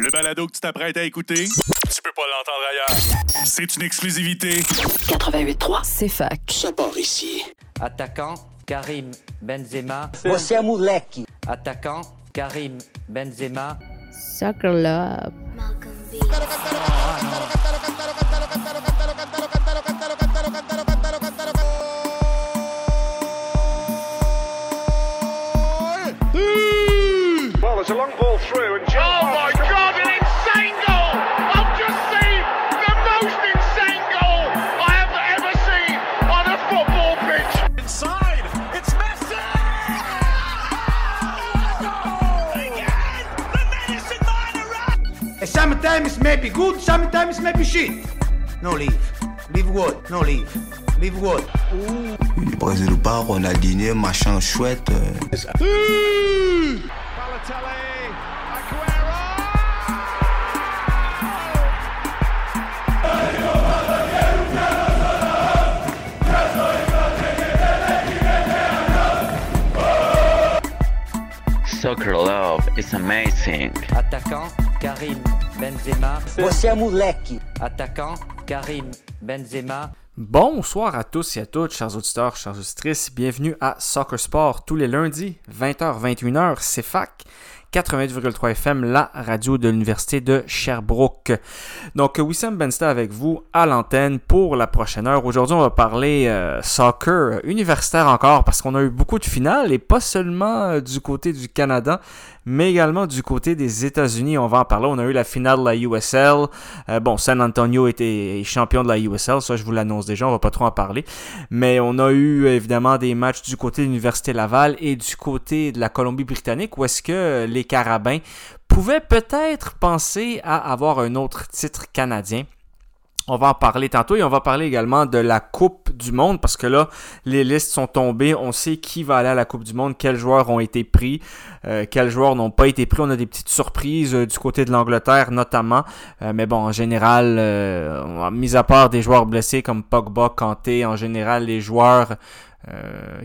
Le balado que tu t'apprêtes à écouter, tu peux pas l'entendre ailleurs. C'est une exclusivité. 88.3, c'est fac. Ça part ici. Attaquant, Karim Benzema. Você é moleque. Attaquant, Karim Benzema. Soccer Love. Well, Sometimes maybe good, sometimes maybe shit. No leave. Leave what? No leave. Leave what? Brésil pas, Ronaldinho, machin chouette. euh. Balotelli, Aguero. Soccer love is amazing. Attaquant, Karim Benzema. É moleque. Attaquant, Karim Benzema. Bonsoir à tous et à toutes, chers auditeurs, chers auditrices. Bienvenue à Soccer Sport tous les lundis, 20h, 21h, c'est FAC. 88,3 FM, la radio de l'Université de Sherbrooke. Donc, Wissam Bensta avec vous à l'antenne pour la prochaine heure. Aujourd'hui, on va parler euh, soccer universitaire encore parce qu'on a eu beaucoup de finales et pas seulement euh, du côté du Canada, mais également du côté des États-Unis. On va en parler. On a eu la finale de la USL. Euh, bon, San Antonio était champion de la USL, ça je vous l'annonce déjà, on va pas trop en parler. Mais on a eu évidemment des matchs du côté de l'Université Laval et du côté de la Colombie-Britannique où est-ce que les Carabins pouvaient peut-être penser à avoir un autre titre canadien. On va en parler tantôt et on va parler également de la Coupe du Monde parce que là, les listes sont tombées. On sait qui va aller à la Coupe du Monde, quels joueurs ont été pris, euh, quels joueurs n'ont pas été pris. On a des petites surprises euh, du côté de l'Angleterre notamment. Euh, mais bon, en général, mis à part des joueurs blessés comme Pogba, Kanté, en général, les joueurs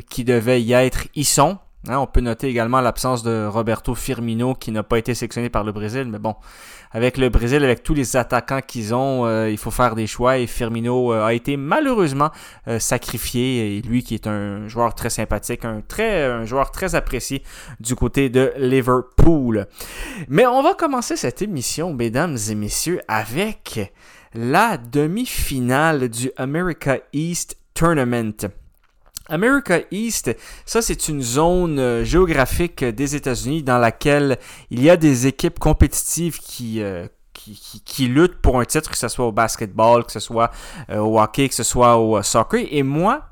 qui devaient y être y sont. Hein, on peut noter également l'absence de Roberto Firmino qui n'a pas été sélectionné par le Brésil, mais bon, avec le Brésil, avec tous les attaquants qu'ils ont, euh, il faut faire des choix et Firmino euh, a été malheureusement euh, sacrifié. Et lui qui est un joueur très sympathique, un, très, un joueur très apprécié du côté de Liverpool. Mais on va commencer cette émission, mesdames et messieurs, avec la demi-finale du America East Tournament. America East, ça c'est une zone euh, géographique des États-Unis dans laquelle il y a des équipes compétitives qui, euh, qui, qui, qui luttent pour un titre, que ce soit au basketball, que ce soit euh, au hockey, que ce soit au soccer. Et moi,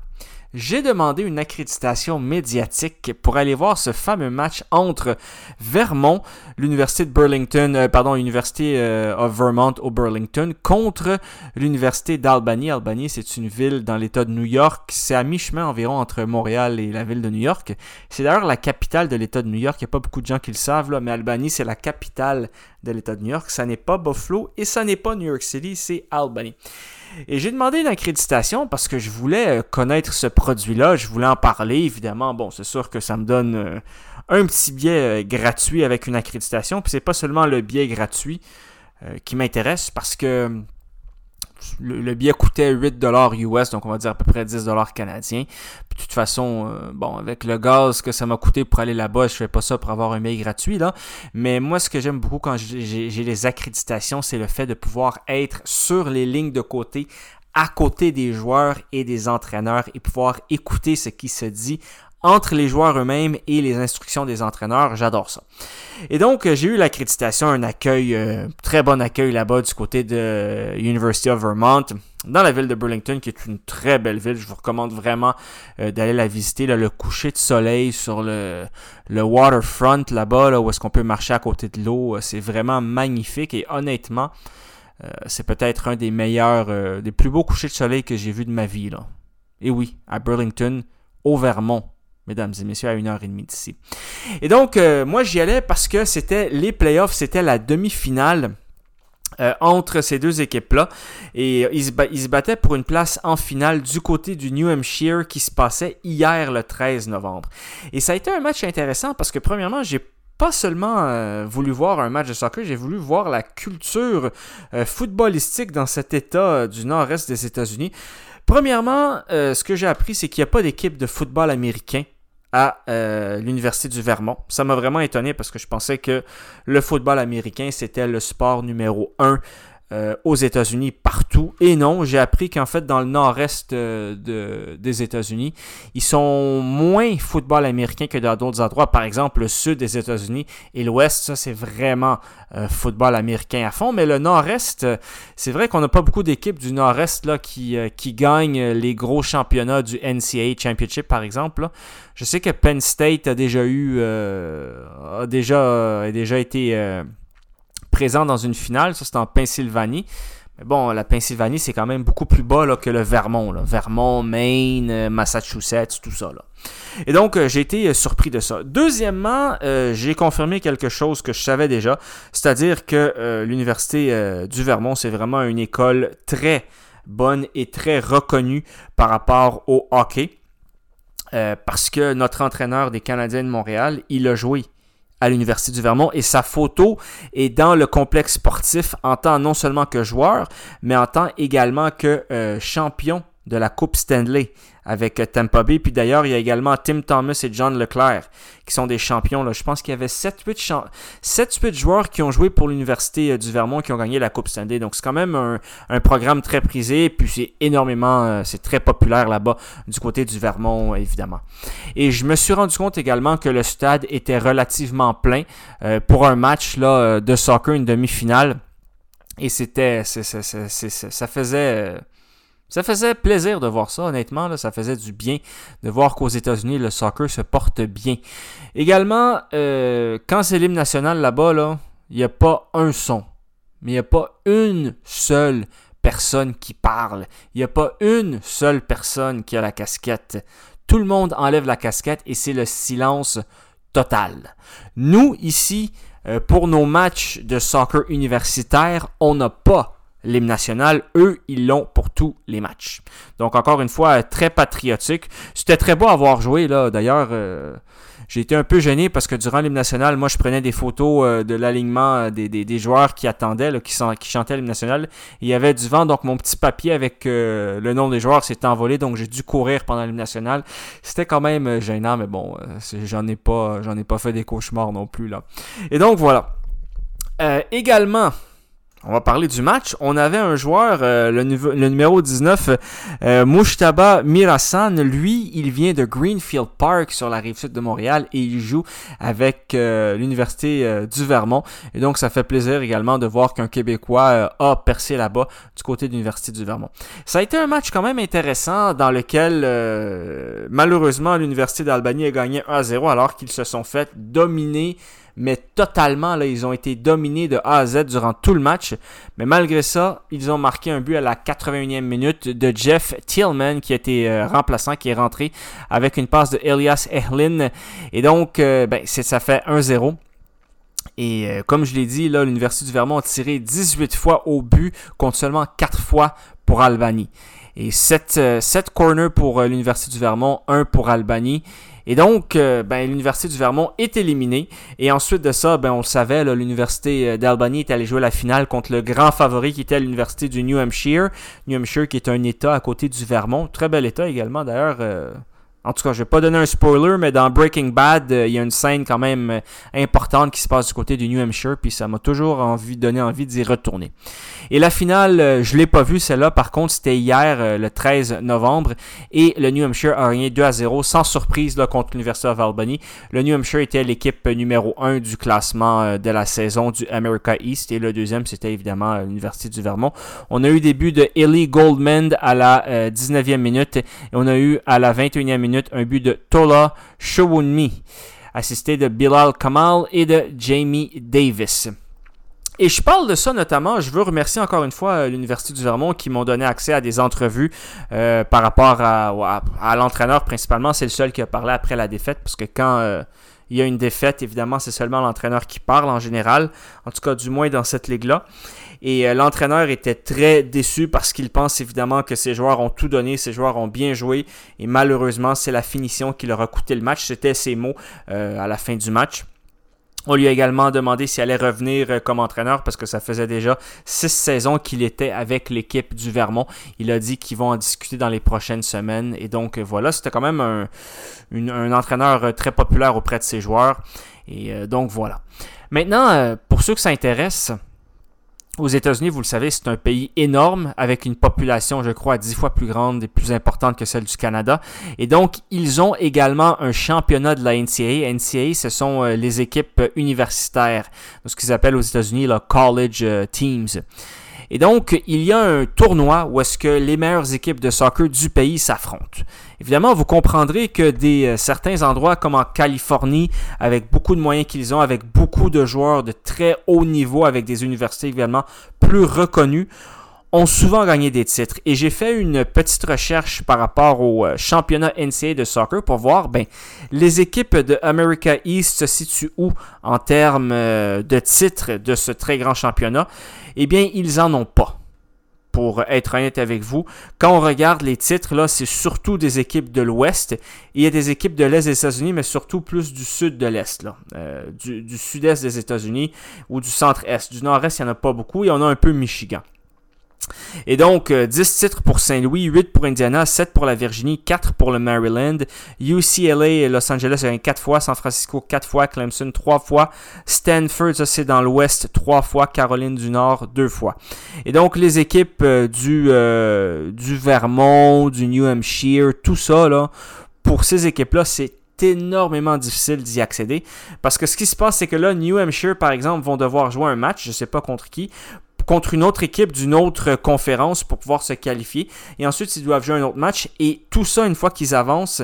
j'ai demandé une accréditation médiatique pour aller voir ce fameux match entre Vermont, l'université de Burlington, euh, pardon, l'université euh, of Vermont au Burlington, contre l'université d'Albany. Albany, c'est une ville dans l'État de New York. C'est à mi-chemin environ entre Montréal et la ville de New York. C'est d'ailleurs la capitale de l'État de New York. Il n'y a pas beaucoup de gens qui le savent, là, mais Albany, c'est la capitale de l'État de New York. Ça n'est pas Buffalo et ça n'est pas New York City, c'est Albany. Et j'ai demandé une accréditation parce que je voulais euh, connaître ce produit-là, je voulais en parler, évidemment. Bon, c'est sûr que ça me donne euh, un petit billet euh, gratuit avec une accréditation. Puis c'est pas seulement le billet gratuit qui m'intéresse parce que le, le billet coûtait 8$ US, donc on va dire à peu près 10$ canadiens. Puis de toute façon, euh, bon, avec le gaz que ça m'a coûté pour aller là-bas, je fais pas ça pour avoir un billet gratuit, là. Mais moi, ce que j'aime beaucoup quand j'ai les accréditations, c'est le fait de pouvoir être sur les lignes de côté, à côté des joueurs et des entraîneurs et pouvoir écouter ce qui se dit entre les joueurs eux-mêmes et les instructions des entraîneurs. J'adore ça. Et donc, euh, j'ai eu l'accréditation, un accueil, euh, très bon accueil là-bas du côté de University of Vermont, dans la ville de Burlington, qui est une très belle ville. Je vous recommande vraiment euh, d'aller la visiter. Le coucher de soleil sur le, le waterfront là-bas, là, où est-ce qu'on peut marcher à côté de l'eau, euh, c'est vraiment magnifique. Et honnêtement, c'est peut-être un des meilleurs, des plus beaux couchers de soleil que j'ai vu de ma vie. Et oui, à Burlington, au Vermont mesdames et messieurs, à une heure et demie d'ici. Et donc, euh, moi, j'y allais parce que c'était les playoffs, c'était la demi-finale. euh, entre ces deux équipes-là. Et euh, ils se, battaient pour une place en finale du côté du New Hampshire qui se passait hier le 13 novembre. Et ça a été un match intéressant parce que premièrement, j'ai pas seulement voulu voir un match de soccer, j'ai voulu voir la culture footballistique dans cet état du nord-est des États-Unis. Premièrement, ce que j'ai appris, c'est qu'il n'y a pas d'équipe de football américain à l'Université du Vermont. Ça m'a vraiment étonné parce que je pensais que le football américain, c'était le sport numéro un euh, aux États-Unis partout. Et non, j'ai appris qu'en fait, dans le nord-est euh, de, des États-Unis, ils sont moins football américain que dans d'autres endroits. Par exemple, le sud des États-Unis et l'ouest, ça, c'est vraiment euh, football américain à fond. Mais le nord-est, c'est vrai qu'on n'a pas beaucoup d'équipes du nord-est là, qui, qui gagnent les gros championnats du NCAA Championship, par exemple. Je sais que Penn State a déjà eu, a déjà, a déjà été présent dans une finale. Ça, c'est en Pennsylvanie. Mais bon, la Pennsylvanie, c'est quand même beaucoup plus bas là, que le Vermont. Vermont, Maine, euh, Massachusetts, tout ça. Là. Et donc, euh, j'ai été euh, surpris de ça. Deuxièmement, j'ai confirmé quelque chose que je savais déjà, c'est-à-dire que l'Université du Vermont, c'est vraiment une école très bonne et très reconnue par rapport au hockey. parce que notre entraîneur des Canadiens de Montréal, il a joué à l'Université du Vermont et sa photo est dans le complexe sportif en tant non seulement que joueur, mais en tant également que euh, champion de la Coupe Stanley avec euh, Tampa Bay. Puis d'ailleurs, il y a également Tim Thomas et John Leclerc qui sont des champions. Là. Je pense qu'il y avait 7-8 joueurs qui ont joué pour l'Université euh, du Vermont qui ont gagné la Coupe Stanley. Donc c'est quand même un, programme très prisé. Puis c'est énormément, euh, c'est très populaire là-bas du côté du Vermont, évidemment. Et je me suis rendu compte également que le stade était relativement plein pour un match là, de soccer, une demi-finale. Et c'était, ça faisait ça faisait plaisir de voir ça, honnêtement. Là, ça faisait du bien de voir qu'aux États-Unis, le soccer se porte bien. Également, euh, quand c'est l'hymne national là-bas, il n'y a pas un son. Mais il n'y a pas une seule personne qui parle. Il n'y a pas une seule personne qui a la casquette. Tout le monde enlève la casquette et c'est le silence total. Nous, ici, euh, pour nos matchs de soccer universitaire, on n'a pas l'hymne national. Eux, ils l'ont pour tous les matchs. Donc, encore une fois, très patriotique. C'était très beau à voir jouer, là. D'ailleurs, euh, j'ai été un peu gêné parce que durant l'hymne national, moi, je prenais des photos euh, de l'alignement euh, des, joueurs qui attendaient, qui, qui chantaient l'hymne national. Il y avait du vent, donc mon petit papier avec le nom des joueurs s'est envolé, donc j'ai dû courir pendant l'hymne national. C'était quand même gênant, mais bon, j'en ai pas fait des cauchemars non plus, là. Et donc, voilà. également, on va parler du match. On avait un joueur, euh, le, numéro 19, euh, Mushtaba Mirasan. Lui, il vient de Greenfield Park sur la rive sud de Montréal et il joue avec euh, l'Université du Vermont. Et donc, ça fait plaisir également de voir qu'un Québécois a percé là-bas du côté de l'Université du Vermont. Ça a été un match quand même intéressant dans lequel, malheureusement, l'Université d'Albany a gagné 1 0 alors qu'ils se sont fait dominer mais totalement, là, ils ont été dominés de A à Z durant tout le match. Mais malgré ça, ils ont marqué un but à la 81e minute de Jeff Tillman, qui été euh, remplaçant, qui est rentré avec une passe de Elias Ehlin. Et donc, euh, ben, ça fait 1-0. Et euh, comme je l'ai dit, là, l'Université du Vermont a tiré 18 fois au but contre seulement 4 fois pour Albany. Et 7, 7 corners pour l'Université du Vermont, 1 pour Albany. Et donc, euh, ben, l'Université du Vermont est éliminée. Et ensuite de ça, ben, on le savait, l'Université euh, d'Albany est allée jouer la finale contre le grand favori qui était l'Université du New Hampshire. New Hampshire qui est un État à côté du Vermont. Très bel État également, d'ailleurs. Euh, en tout cas, je vais pas donner un spoiler, mais dans Breaking Bad, euh, il y a une scène quand même euh, importante qui se passe du côté du New Hampshire, puis ça m'a toujours envie, donné envie d'y retourner. Et la finale, euh, je l'ai pas vue celle-là, par contre, c'était hier, le 13 novembre, et le New Hampshire a gagné 2 à 0, sans surprise là, contre l'Université of Albany. Le New Hampshire était l'équipe numéro 1 du classement de la saison du America East, et le deuxième, c'était évidemment l'Université du Vermont. On a eu des buts de Ellie Goldman à la 19e minute, et on a eu à la 21e minute un but de Tola Showunmi, assisté de Bilal Kamal et de Jamie Davis. Et je parle de ça notamment, je veux remercier encore une fois euh, l'Université du Vermont qui m'ont donné accès à des entrevues euh, par rapport à, l'entraîneur principalement. C'est le seul qui a parlé après la défaite parce que quand euh, il y a une défaite, évidemment, c'est seulement l'entraîneur qui parle en général, en tout cas du moins dans cette ligue-là. Et euh, l'entraîneur était très déçu parce qu'il pense évidemment que ses joueurs ont tout donné, ses joueurs ont bien joué. Et malheureusement, c'est la finition qui leur a coûté le match. C'était ses mots euh, à la fin du match. On lui a également demandé s'il allait revenir euh, comme entraîneur parce que ça faisait déjà six saisons qu'il était avec l'équipe du Vermont. Il a dit qu'ils vont en discuter dans les prochaines semaines. Et donc voilà, c'était quand même un, un, entraîneur très populaire auprès de ses joueurs. Et donc voilà. Maintenant, pour ceux que ça intéresse, aux États-Unis, vous le savez, c'est un pays énorme avec une population, je crois, dix fois plus grande et plus importante que celle du Canada. Et donc, ils ont également un championnat de la NCAA. NCAA, ce sont euh, les équipes universitaires, ce qu'ils appellent aux États-Unis le college euh, teams. Et donc, il y a un tournoi où est-ce que les meilleures équipes de soccer du pays s'affrontent. Évidemment, vous comprendrez que des euh, certains endroits comme en Californie, avec beaucoup de moyens qu'ils ont, avec beaucoup de joueurs de très haut niveau, avec des universités évidemment plus reconnues, ont souvent gagné des titres. Et j'ai fait une petite recherche par rapport au euh, championnat NCAA de soccer pour voir, ben, les équipes de America East se situent où en termes euh, de titres de ce très grand championnat? Eh bien, ils en ont pas pour être honnête avec vous. Quand on regarde les titres, là, c'est surtout des équipes de l'Ouest. Il y a des équipes de l'Est des États-Unis, mais surtout plus du sud de l'Est. Euh, du, du sud-est des États-Unis ou du centre-est. Du nord-est, il n'y en a pas beaucoup. Il y en a un peu Michigan. Et donc, 10 euh, titres pour Saint-Louis, 8 pour Indiana, 7 pour la Virginie, 4 pour le Maryland, UCLA, Los Angeles, a 4 fois, San Francisco 4 fois, Clemson 3 fois, Stanford, ça c'est dans l'Ouest 3 fois, Caroline du Nord 2 fois. Et donc, les équipes euh, du, euh, Vermont, du New Hampshire, tout ça, pour ces équipes-là, c'est énormément difficile d'y accéder. Parce que ce qui se passe, c'est que là, New Hampshire, par exemple, vont devoir jouer un match, je ne sais pas contre qui, contre une autre équipe d'une autre conférence pour pouvoir se qualifier. Et ensuite, ils doivent jouer un autre match. Et tout ça, une fois qu'ils avancent,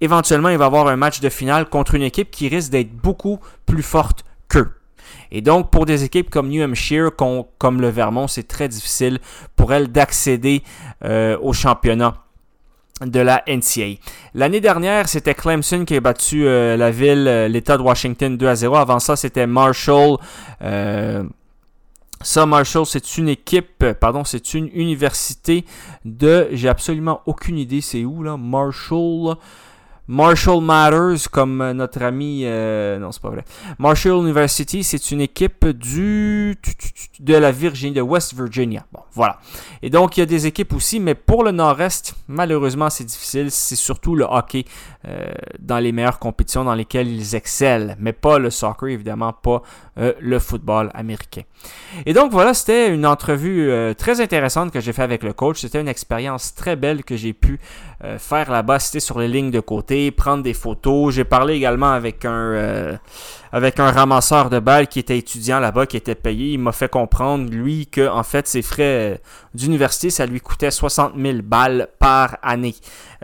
éventuellement, il va y avoir un match de finale contre une équipe qui risque d'être beaucoup plus forte qu'eux. Et donc, pour des équipes comme New Hampshire, comme le Vermont, c'est très difficile pour elles d'accéder euh, au championnat de la NCA. L'année dernière, c'était Clemson qui a battu euh, la ville, euh, l'État de Washington 2 à 0. Avant ça, c'était Marshall. Ça, Marshall, c'est une équipe, pardon, c'est une université de, j'ai absolument aucune idée c'est où là, Marshall. Marshall Matters, comme notre ami, euh, non c'est pas vrai. Marshall University, c'est une équipe de la Virginie, de West Virginia. Bon, voilà. Et donc il y a des équipes aussi, mais pour le Nord-Est, malheureusement c'est difficile. C'est surtout le hockey euh, dans les meilleures compétitions dans lesquelles ils excellent, mais pas le soccer évidemment, pas euh, le football américain. Et donc voilà, c'était une entrevue très intéressante que j'ai fait avec le coach. C'était une expérience très belle que j'ai pu faire là-bas. C'était sur les lignes de côté prendre des photos. J'ai parlé également avec un, euh, avec un ramasseur de balles qui était étudiant là-bas, qui était payé. Il m'a fait comprendre, lui, que en fait, ses frais euh, d'université, ça lui coûtait 60 000 balles par année.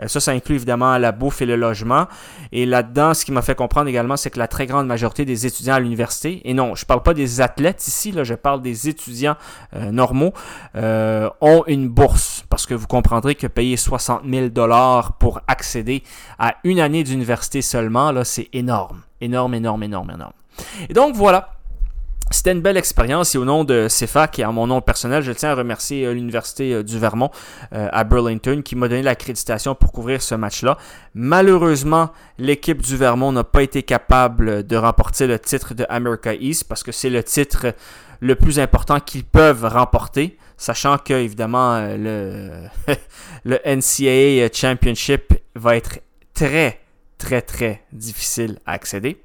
Euh, ça, ça inclut évidemment la bouffe et le logement. Et là-dedans, ce qui m'a fait comprendre également, c'est que la très grande majorité des étudiants à l'université, et non, je parle pas des athlètes ici, là, je parle des étudiants normaux, ont une bourse. Parce que vous comprendrez que payer 60 000 dollars pour accéder à une année d'université seulement, là, c'est énorme. Énorme, énorme, énorme, énorme. Et donc voilà. C'était une belle expérience et au nom de CEFAC et en mon nom personnel, je tiens à remercier euh, l'Université euh, du Vermont euh, à Burlington qui m'a donné l'accréditation pour couvrir ce match-là. Malheureusement, l'équipe du Vermont n'a pas été capable de remporter le titre de America East parce que c'est le titre le plus important qu'ils peuvent remporter, sachant que évidemment le, le NCAA Championship va être très très très difficile à accéder.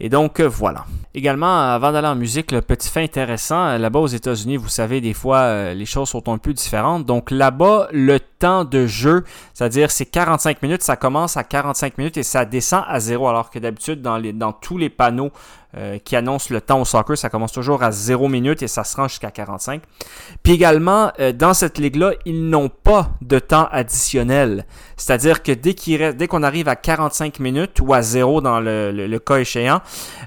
Et donc euh, voilà. Également, avant d'aller en musique, le petit fait intéressant, euh, là-bas aux États-Unis, vous savez, des fois, euh, les choses sont un peu différentes. Donc là-bas, le temps de jeu, c'est-à-dire c'est 45 minutes, ça commence à 45 minutes et ça descend à zéro, alors que d'habitude, dans, dans tous les panneaux euh, qui annonce le temps au soccer. Ça commence toujours à 0 minutes et ça se rend jusqu'à 45. Puis également, euh, dans cette ligue-là, ils n'ont pas de temps additionnel. C'est-à-dire que dès qu'on arrive à 45 minutes ou à 0 dans le, cas échéant,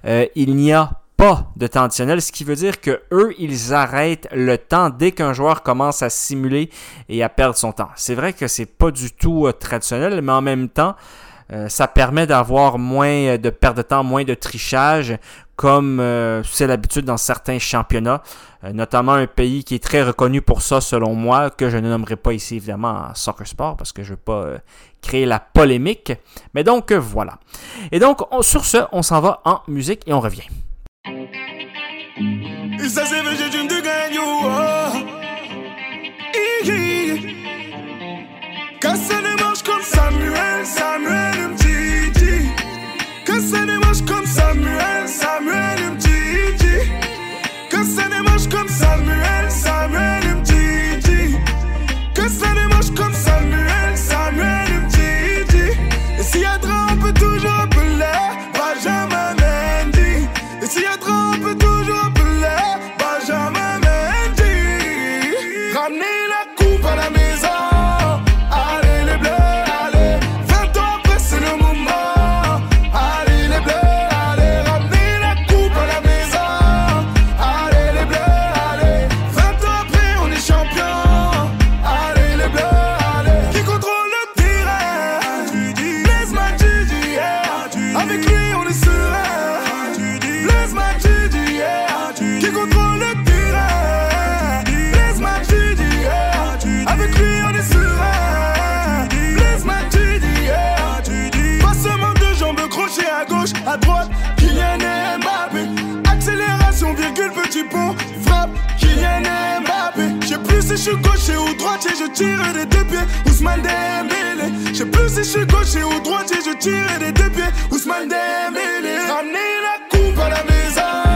euh, il n'y a pas de temps additionnel, ce qui veut dire que eux, ils arrêtent le temps dès qu'un joueur commence à simuler et à perdre son temps. C'est vrai que c'est pas du tout traditionnel, mais en même temps, euh, ça permet d'avoir moins de perte de temps, moins de trichage, comme euh, c'est l'habitude dans certains championnats, euh, notamment un pays qui est très reconnu pour ça selon moi, que je ne nommerai pas ici évidemment Soccer Sport parce que je ne veux pas créer la polémique. Mais donc voilà. Et donc sur ce, on s'en va en musique et on revient. Oh. Comme Samuel, Samuel. Casse les manches comme Samuel, Samuel Mtiti. Casse les manches comme Samuel, Samuel je suis gaucher ou droitier, je tire des deux pieds. Ousmane Dembélé. Je sais plus si je suis gaucher ou droitier, je tire des deux pieds. Ousmane Dembélé. Ramenez la coupe à la maison.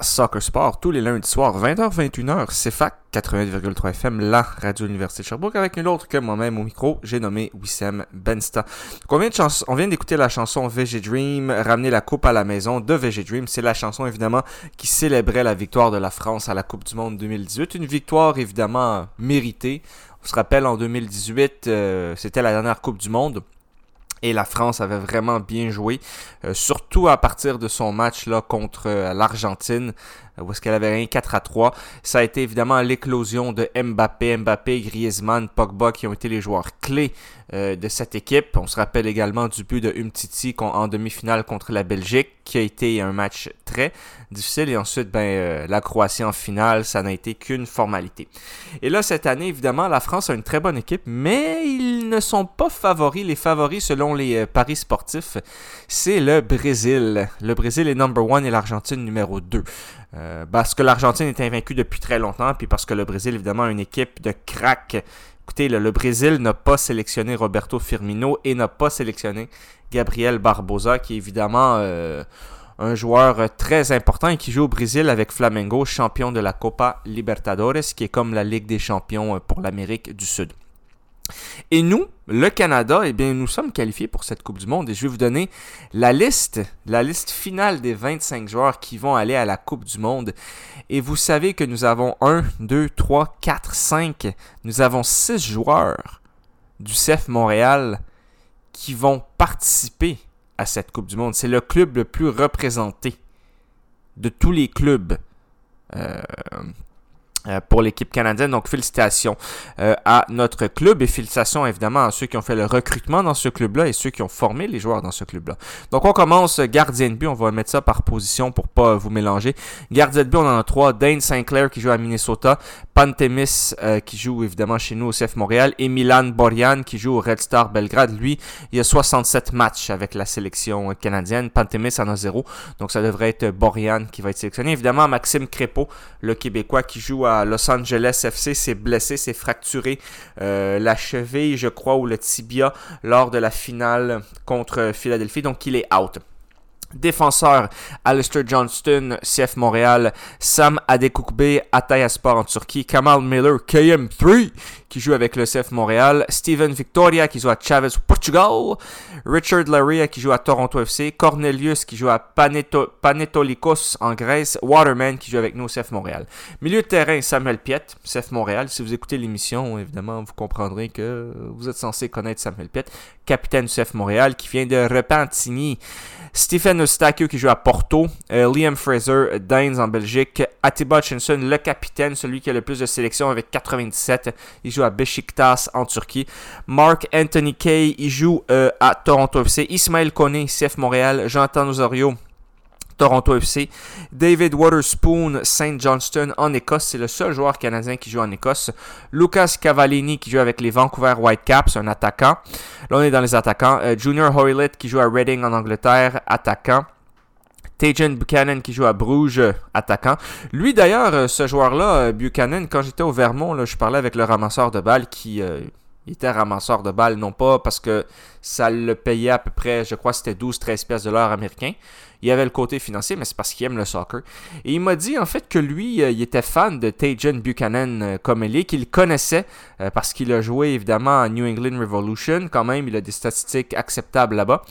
Soccer Sport tous les lundis soirs, 20h-21h, CFAC 88,3 FM, la radio de l'Université de Sherbrooke, avec une autre que moi-même au micro, j'ai nommé Wissem Bensta. On on vient d'écouter la chanson VG Dream, Ramener la coupe à la maison de VG Dream. C'est la chanson évidemment qui célébrait la victoire de la France à la Coupe du Monde 2018. Une victoire évidemment méritée. On se rappelle en 2018, euh, c'était la dernière Coupe du Monde. Et la France avait vraiment bien joué, euh, surtout à partir de son match là contre euh, l'Argentine, où est-ce qu'elle avait gagné 4 à 3. Ça a été évidemment l'éclosion de Mbappé, Mbappé, Griezmann, Pogba qui ont été les joueurs clés euh, de cette équipe. On se rappelle également du but de Umtiti en demi-finale contre la Belgique, qui a été un match très difficile. Et ensuite, ben, euh, la Croatie en finale, ça n'a été qu'une formalité. Et là, cette année, évidemment, la France a une très bonne équipe, mais ils ne sont pas favoris. Les favoris, selon les euh, paris sportifs, c'est le Brésil. Le Brésil est number one et l'Argentine numéro 2. Euh, parce que l'Argentine est invaincue depuis très longtemps, puis parce que le Brésil, évidemment, a une équipe de crack. Écoutez, le, Brésil n'a pas sélectionné Roberto Firmino et n'a pas sélectionné Gabriel Barbosa, qui est évidemment euh, un joueur très important et qui joue au Brésil avec Flamengo, champion de la Copa Libertadores, qui est comme la Ligue des champions pour l'Amérique du Sud. Et nous, le Canada, eh bien, nous sommes qualifiés pour cette Coupe du Monde et je vais vous donner la liste, la liste finale des 25 joueurs qui vont aller à la Coupe du Monde. Et vous savez que nous avons 1, 2, 3, 4, 5, nous avons 6 joueurs du CF Montréal qui vont participer à cette Coupe du Monde. C'est le club le plus représenté de tous les clubs euh, pour l'équipe canadienne. Donc, félicitations euh, à notre club et félicitations évidemment à ceux qui ont fait le recrutement dans ce club-là et ceux qui ont formé les joueurs dans ce club-là. Donc, on commence gardien de but. On va mettre ça par position pour pas vous mélanger. Gardien de but, on en a trois. Dane Sinclair qui joue à Minnesota. Pantemis euh, qui joue évidemment chez nous au CF Montréal. Et Milan Borjan qui joue au Red Star Belgrade. Lui, il a 67 matchs avec la sélection canadienne. Pantemis en a zéro. Donc, ça devrait être Borjan qui va être sélectionné. Évidemment, Maxime Crépeau, le Québécois qui joue à Los Angeles FC s'est blessé, s'est fracturé euh, la cheville, je crois, ou le tibia lors de la finale contre Philadelphie. Donc, il est out. Défenseur, Alistair Johnston, CF Montréal, Sam Adekukbe, Atayaspor en Turquie, Kamal Miller, KM3, qui joue avec le CF Montréal, Steven Victoria, qui joue à Chavez, Portugal, Richard Laria, qui joue à Toronto FC, Cornelius, qui joue à Paneto, Panetolikos en Grèce, Waterman, qui joue avec nous au CF Montréal. Milieu de terrain, Samuel Piet, CF Montréal. Si vous écoutez l'émission, évidemment, vous comprendrez que vous êtes censé connaître Samuel Piet, capitaine du CF Montréal, qui vient de Repentigny. Stephen Eustachio qui joue à Porto, euh, Liam Fraser, Daines en Belgique, Atiba Hutchinson, le capitaine, celui qui a le plus de sélections avec 97, il joue à Besiktas en Turquie. Mark Anthony Kay, il joue euh, à Toronto FC. Ismaël Kone, CF Montréal, Jonathan Osorio, Toronto FC. David Waterspoon, St. Johnston en Écosse. C'est le seul joueur canadien qui joue en Écosse. Lucas Cavallini qui joue avec les Vancouver Whitecaps, un attaquant. Là, on est dans les attaquants. Euh, Junior Hoylett qui joue à Reading en Angleterre, attaquant. Tajan Buchanan qui joue à Bruges, attaquant. Lui d'ailleurs, euh, ce joueur-là, euh, Buchanan, quand j'étais au Vermont, là, je parlais avec le ramasseur de balles qui était ramasseur de balles, non pas parce que ça le payait à peu près, je crois c'était 12-13 pièces de l'heure américain, il avait le côté financier, mais c'est parce qu'il aime le soccer. Et il m'a dit en fait que lui, euh, il était fan de Tajan Buchanan euh, comme ailier, qu'il connaissait euh, parce qu'il a joué évidemment à New England Revolution. Quand même, il a des statistiques acceptables là-bas.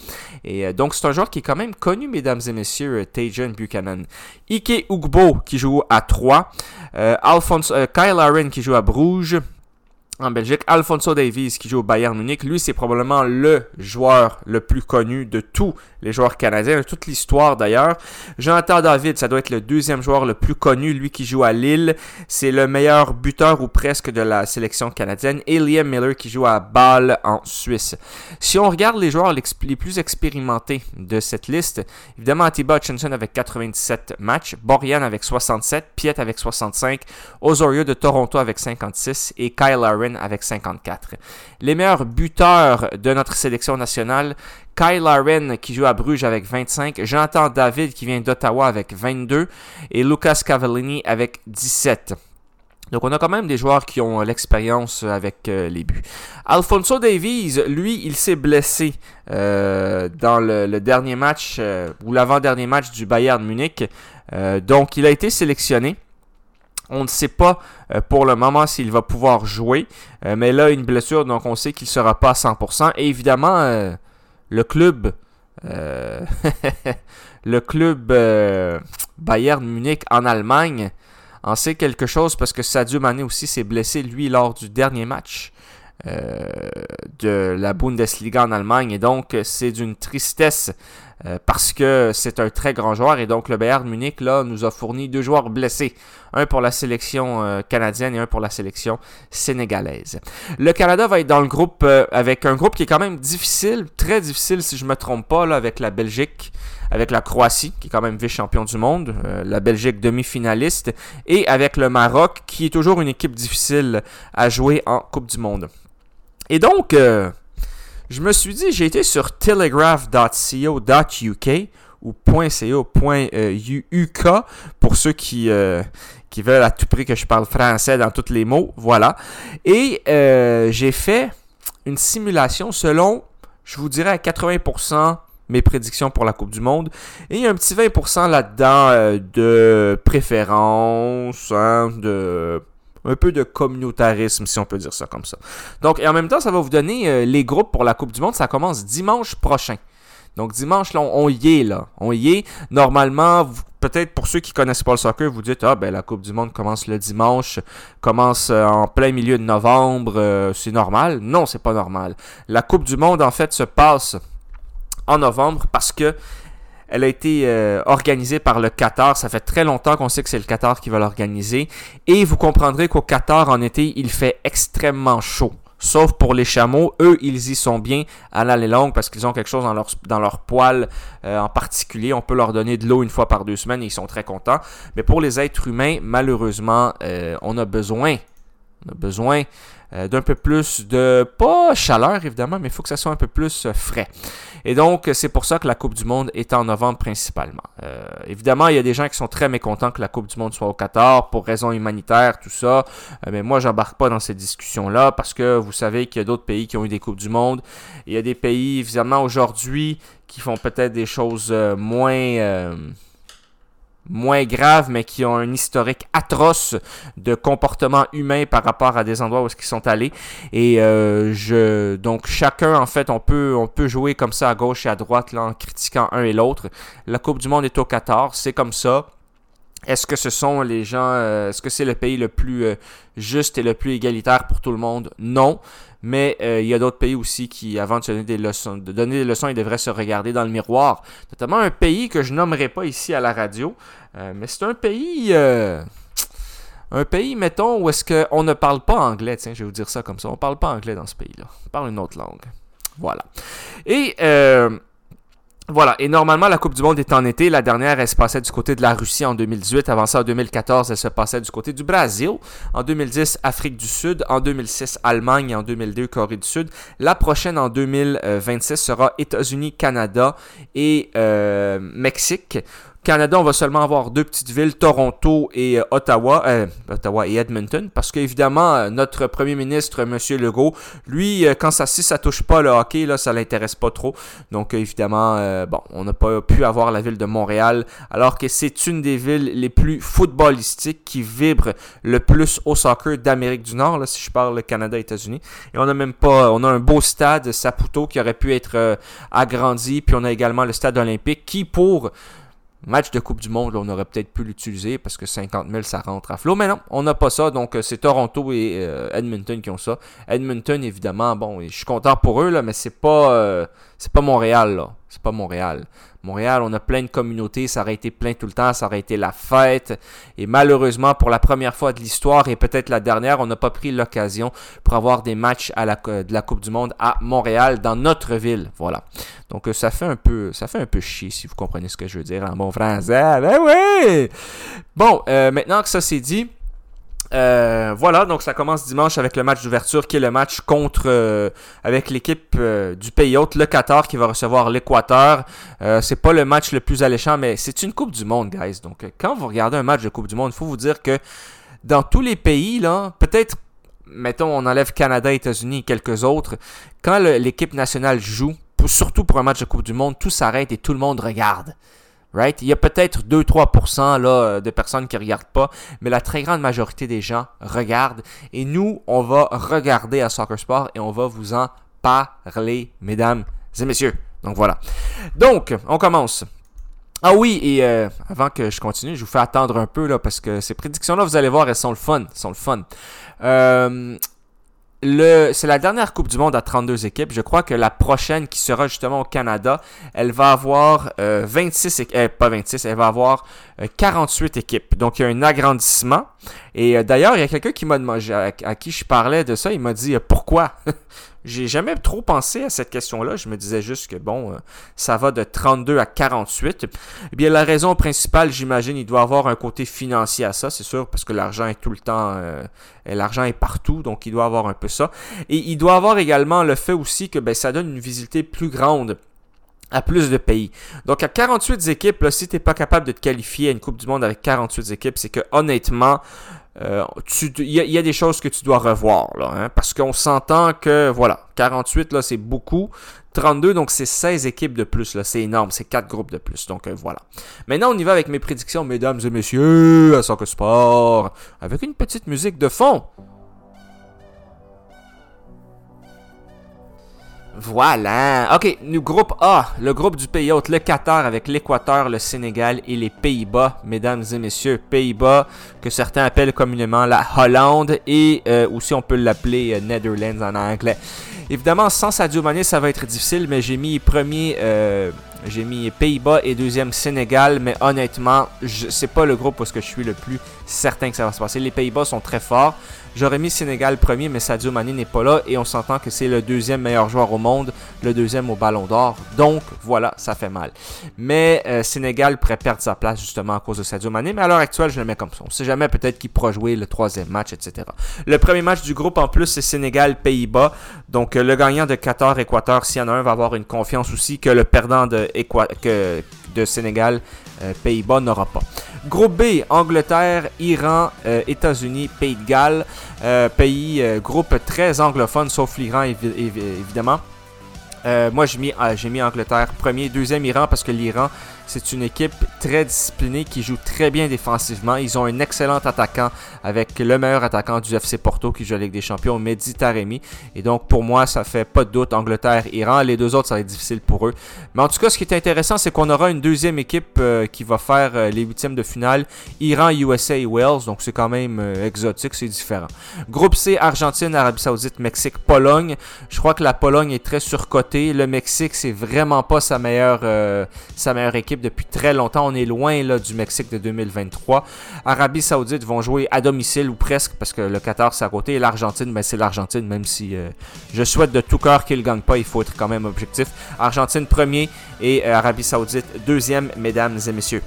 Et donc c'est un joueur qui est quand même connu, mesdames et messieurs, Tajan Buchanan. Ike Ugbo qui joue à 3. Alphonse, Kyle Aaron qui joue à Bruges en Belgique. Alfonso Davies qui joue au Bayern Munich. Lui, c'est probablement le joueur le plus connu de tous les joueurs canadiens, de toute l'histoire d'ailleurs. Jonathan David, ça doit être le deuxième joueur le plus connu, lui qui joue à Lille. C'est le meilleur buteur ou presque de la sélection canadienne. Et Liam Miller qui joue à Bâle en Suisse. Si on regarde les joueurs les plus expérimentés de cette liste, évidemment Atiba Hutchinson avec 97 matchs, Borian avec 67, Piet avec 65, Osorio de Toronto avec 56 et Kyle Avec 54. Les meilleurs buteurs de notre sélection nationale, Kyle Aaron qui joue à Bruges avec 25, Jonathan David qui vient d'Ottawa avec 22 et Lucas Cavallini avec 17. Donc on a quand même des joueurs qui ont l'expérience avec euh, les buts. Alfonso Davies, lui, il s'est blessé euh, dans le, dernier match euh, ou l'avant-dernier match du Bayern Munich. donc il a été sélectionné. On ne sait pas pour le moment s'il va pouvoir jouer, mais là une blessure, donc on sait qu'il ne sera pas à 100%. Et évidemment, le club, euh, le club euh, Bayern Munich en Allemagne en sait quelque chose parce que Sadio Mané aussi s'est blessé lui lors du dernier match euh, de la Bundesliga en Allemagne et donc c'est d'une tristesse euh, parce que c'est un très grand joueur et donc le Bayern Munich là nous a fourni deux joueurs blessés, un pour la sélection euh, canadienne et un pour la sélection sénégalaise. Le Canada va être dans le groupe euh, avec un groupe qui est quand même difficile, très difficile si je me trompe pas avec la Belgique, avec la Croatie qui est quand même vice-champion du monde, la Belgique demi-finaliste et avec le Maroc qui est toujours une équipe difficile à jouer en Coupe du monde. Et donc je me suis dit, j'ai été sur telegraph.co.uk ou .ca.uk pour ceux qui, euh, qui veulent à tout prix que je parle français dans tous les mots. Voilà. Et euh, j'ai fait une simulation selon, je vous dirais à 80% mes prédictions pour la Coupe du Monde. Et il y a un petit 20% là-dedans euh, de préférence, hein, de un peu de communautarisme, si on peut dire ça comme ça. Donc, et en même temps, ça va vous donner euh, les groupes pour la Coupe du Monde. Ça commence dimanche prochain. Donc, dimanche, là, on, y est, là. On y est. Normalement, peut-être pour ceux qui connaissent pas le soccer, vous dites, ah, ben, la Coupe du Monde commence le dimanche, commence euh, en plein milieu de novembre, c'est normal. Non, c'est pas normal. La Coupe du Monde, en fait, se passe en novembre parce que elle a été euh, organisée par le Qatar. Ça fait très longtemps qu'on sait que c'est le Qatar qui va l'organiser. Et vous comprendrez qu'au Qatar, en été, il fait extrêmement chaud. Sauf pour les chameaux, eux, ils y sont bien à l'année longue parce qu'ils ont quelque chose dans leur, dans poil euh, en particulier. On peut leur donner de l'eau une fois par deux semaines et ils sont très contents. Mais pour les êtres humains, malheureusement, euh, on a besoin, on a besoin d'un peu plus de, pas chaleur évidemment, mais il faut que ça soit un peu plus frais. Et donc, c'est pour ça que la Coupe du Monde est en novembre principalement. Euh, évidemment, il y a des gens qui sont très mécontents que la Coupe du Monde soit au Qatar pour raisons humanitaires, tout ça. Euh, mais moi, j'embarque pas dans ces discussions-là parce que vous savez qu'il y a d'autres pays qui ont eu des Coupes du Monde. Il y a des pays, évidemment, aujourd'hui, qui font peut-être des choses euh, moins moins graves, mais qui ont un historique atroce de comportement humain par rapport à des endroits où ils sont allés. Et euh, je, donc chacun, en fait, on peut, on peut jouer comme ça à gauche et à droite là, en critiquant un et l'autre. La Coupe du Monde est au Qatar, c'est comme ça. Est-ce que ce sont les gens, euh, est-ce que c'est le pays le plus euh, juste et le plus égalitaire pour tout le monde? Non. Mais euh, il y a d'autres pays aussi qui, avant de donner des leçons, ils devraient se regarder dans le miroir. Notamment un pays que je nommerai pas ici à la radio. mais c'est un pays. un pays, mettons, où est-ce qu'on ne parle pas anglais. Tiens, je vais vous dire ça comme ça. On ne parle pas anglais dans ce pays-là. On parle une autre langue. Voilà. Et voilà, et normalement, la Coupe du Monde est en été. La dernière, elle se passait du côté de la Russie en 2018. Avant ça, en 2014, elle se passait du côté du Brésil. En 2010, Afrique du Sud. En 2006, Allemagne. En 2002, Corée du Sud. La prochaine, en 2026, sera États-Unis, Canada et euh, Mexique. Canada, on va seulement avoir deux petites villes, Toronto et euh, Ottawa, euh, Ottawa et Edmonton, parce qu'évidemment, euh, notre premier ministre, M. Legault, lui, quand ça, si ça touche pas le hockey, là, ça l'intéresse pas trop. Donc, évidemment, bon, on n'a pas pu avoir la ville de Montréal, alors que c'est une des villes les plus footballistiques qui vibre le plus au soccer d'Amérique du Nord, là, si je parle Canada, États-Unis. Et on a même pas, on a un beau stade, Saputo, qui aurait pu être agrandi, puis on a également le stade olympique, qui pour Match de Coupe du Monde, on aurait peut-être pu l'utiliser parce que 50 000, ça rentre à flot. Mais non, on n'a pas ça. Donc, euh, c'est Toronto et euh, Edmonton qui ont ça. Edmonton, évidemment, bon, je suis content pour eux, là, mais c'est pas, euh, c'est pas Montréal, là. C'est pas Montréal. Montréal, on a plein de communautés, ça aurait été plein tout le temps, ça aurait été la fête. Et malheureusement, pour la première fois de l'histoire et peut-être la dernière, on n'a pas pris l'occasion pour avoir des matchs de la Coupe du Monde à Montréal, dans notre ville. Voilà. Donc euh, ça fait un peu, ça fait un peu chier si vous comprenez ce que je veux dire en bon français. Ben oui. Bon, euh, maintenant que ça c'est dit. Euh, voilà, donc ça commence dimanche avec le match d'ouverture qui est le match contre euh, avec l'équipe euh, du pays hôte, le Qatar qui va recevoir l'Équateur. c'est pas le match le plus alléchant, mais c'est une Coupe du Monde, guys. Donc quand vous regardez un match de Coupe du Monde, il faut vous dire que dans tous les pays, là, peut-être, mettons, on enlève Canada, États-Unis et quelques autres, quand l'équipe nationale joue, surtout pour un match de Coupe du Monde, tout s'arrête et tout le monde regarde. Il y a peut-être 2-3% là, de personnes qui regardent pas, mais la très grande majorité des gens regardent. Et nous, on va regarder à Soccer Sport et on va vous en parler, mesdames et messieurs. Donc voilà. Donc, on commence. Ah oui, et euh, avant que je continue, je vous fais attendre un peu là, parce que ces prédictions-là, vous allez voir, elles sont le fun. Elles sont le fun. Euh, c'est la dernière Coupe du Monde à 32 équipes. Je crois que la prochaine qui sera justement au Canada, elle va avoir 26 équipes, euh, pas 26, elle va avoir 48 euh, équipes. Donc il y a un agrandissement. Et euh, d'ailleurs, il y a quelqu'un qui m'a demandé, à, qui je parlais de ça, il m'a dit pourquoi? J'ai jamais trop pensé à cette question-là. Je me disais juste que bon, euh, ça va de 32 à 48. Eh bien, la raison principale, j'imagine, il doit avoir un côté financier à ça, c'est sûr, parce que l'argent est tout le temps, euh, l'argent est partout, donc il doit avoir un peu ça. Et il doit avoir également le fait aussi que ben, ça donne une visibilité plus grande à plus de pays. Donc à 48 équipes, là, si tu pas capable de te qualifier à une Coupe du Monde avec 48 équipes, c'est que honnêtement, euh, il y, a des choses que tu dois revoir, là, hein, parce qu'on s'entend que, voilà, 48, là, c'est beaucoup. 32, donc c'est 16 équipes de plus, là, c'est énorme, c'est 4 groupes de plus, donc euh, voilà. Maintenant, on y va avec mes prédictions, mesdames et messieurs, à Soccer Sport, avec une petite musique de fond. Voilà. OK, nous groupe A, le groupe du pays hôte, le Qatar avec l'Équateur, le Sénégal et les Pays-Bas, mesdames et messieurs, Pays-Bas que certains appellent communément la Hollande et euh, aussi on peut l'appeler euh, Netherlands en anglais. Évidemment, sans Sadio Mané, ça va être difficile, mais j'ai mis premier euh, j'ai mis Pays-Bas et deuxième Sénégal, mais honnêtement, c'est pas le groupe où je suis le plus certain que ça va se passer. Les Pays-Bas sont très forts. J'aurais mis Sénégal premier, mais Sadio Mané n'est pas là et on s'entend que c'est le deuxième meilleur joueur au monde, le deuxième au Ballon d'Or. Donc voilà, ça fait mal. Mais euh, Sénégal pourrait perdre sa place justement à cause de Sadio Mané, mais à l'heure actuelle, je le mets comme ça. On sait jamais peut-être qu'il pourra jouer le troisième match, etc. Le premier match du groupe en plus, c'est Sénégal-Pays-Bas. Donc euh, le gagnant de Qatar-Équateur, s'il y en a un, va avoir une confiance aussi que le perdant de, de Sénégal, euh, n'aura pas. Groupe B, Angleterre, Iran, euh, États-Unis, Pays de Galles. Euh, pays, groupe très anglophone, sauf l'Iran évidemment. moi, j'ai mis, mis Angleterre premier, deuxième Iran parce que l'Iran c'est une équipe très disciplinée qui joue très bien défensivement. Ils ont un excellent attaquant avec le meilleur attaquant du FC Porto qui joue avec des champions, Mehdi Taremi. Et donc, pour moi, ça fait pas de doute Angleterre, Iran. Les deux autres, ça va être difficile pour eux. Mais en tout cas, ce qui est intéressant, c'est qu'on aura une deuxième équipe euh, qui va faire euh, les huitièmes de finale. Iran, USA et Wales. Donc, c'est quand même euh, exotique, c'est différent. Groupe C, Argentine, Arabie Saoudite, Mexique, Pologne. Je crois que la Pologne est très surcotée. Le Mexique, c'est vraiment pas sa meilleure, sa meilleure équipe depuis très longtemps. On est loin là, du Mexique de 2023. Arabie Saoudite vont jouer à domicile ou presque parce que le Qatar c'est à côté et l'Argentine, ben, c'est l'Argentine, même si euh, je souhaite de tout cœur qu'ils ne gagnent pas, il faut être quand même objectif. Argentine premier et euh, Arabie Saoudite deuxième, mesdames et messieurs.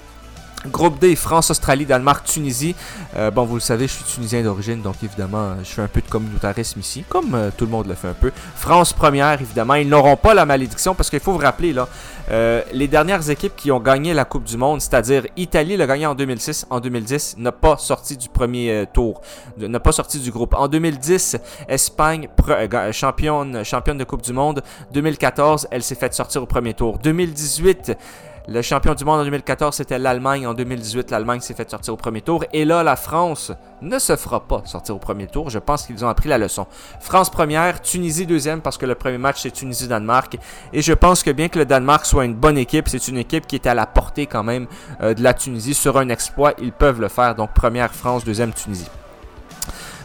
Groupe D, France, Australie, Danemark, Tunisie. Euh, bon, vous le savez, je suis tunisien d'origine, donc évidemment, je fais un peu de communautarisme ici, comme euh, tout le monde le fait un peu. France première, évidemment, ils n'auront pas la malédiction parce qu'il faut vous rappeler, là, euh, les dernières équipes qui ont gagné la Coupe du Monde, c'est-à-dire Italie l'a gagné en 2006, en 2010, n'a pas sorti du premier tour, n'a pas sorti du groupe. En 2010, Espagne, championne, championne de Coupe du Monde. 2014, elle s'est faite sortir au premier tour. 2018, le champion du monde en 2014, c'était l'Allemagne. En 2018, l'Allemagne s'est fait sortir au premier tour. Et là, la France ne se fera pas sortir au premier tour. Je pense qu'ils ont appris la leçon. France première, Tunisie deuxième, parce que le premier match, c'est Tunisie-Danemark. Et je pense que bien que le Danemark soit une bonne équipe, c'est une équipe qui est à la portée quand même euh, de la Tunisie. Sur un exploit, ils peuvent le faire. Donc première France, deuxième Tunisie.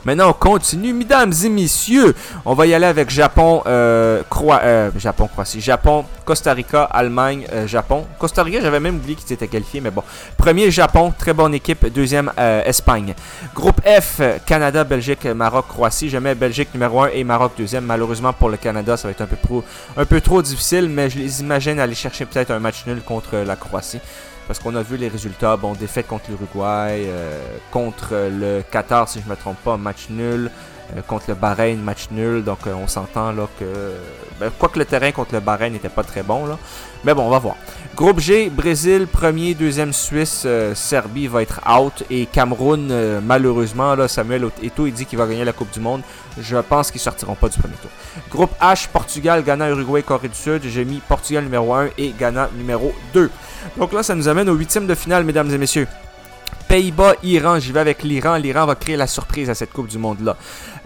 Maintenant, on continue, mesdames et messieurs. On va y aller avec Japon, euh, euh Japon, Croatie, Japon, Costa Rica, Allemagne, euh, Japon. Costa Rica, j'avais même oublié qu'ils étaient qualifiés, mais bon. Premier, Japon, très bonne équipe. Deuxième, Espagne. Groupe F, Canada, Belgique, Maroc, Croatie. Je mets Belgique numéro 1 et Maroc deuxième. Malheureusement pour le Canada, ça va être un peu trop difficile, mais je les imagine aller chercher peut-être un match nul contre la Croatie. Parce qu'on a vu les résultats. Bon, défaite contre l'Uruguay, euh, contre le Qatar, si je ne me trompe pas, match nul. Euh, contre le Bahreïn, match nul. Donc euh, on s'entend là que. Ben, quoique le terrain contre le Bahreïn n'était pas très bon là. Mais bon, on va voir. Groupe G, Brésil, premier, deuxième Suisse, Serbie va être out. Et Cameroun, malheureusement, là, Samuel Eto'o, il dit qu'il va gagner la Coupe du Monde. Je pense qu'ils sortiront pas du premier tour. Groupe H, Portugal, Ghana, Uruguay, Corée du Sud. J'ai mis Portugal numéro 1 et Ghana numéro 2. Donc là, ça nous amène au huitième de finale, mesdames et messieurs. Pays-Bas, Iran, j'y vais avec l'Iran. L'Iran va créer la surprise à cette Coupe du Monde-là.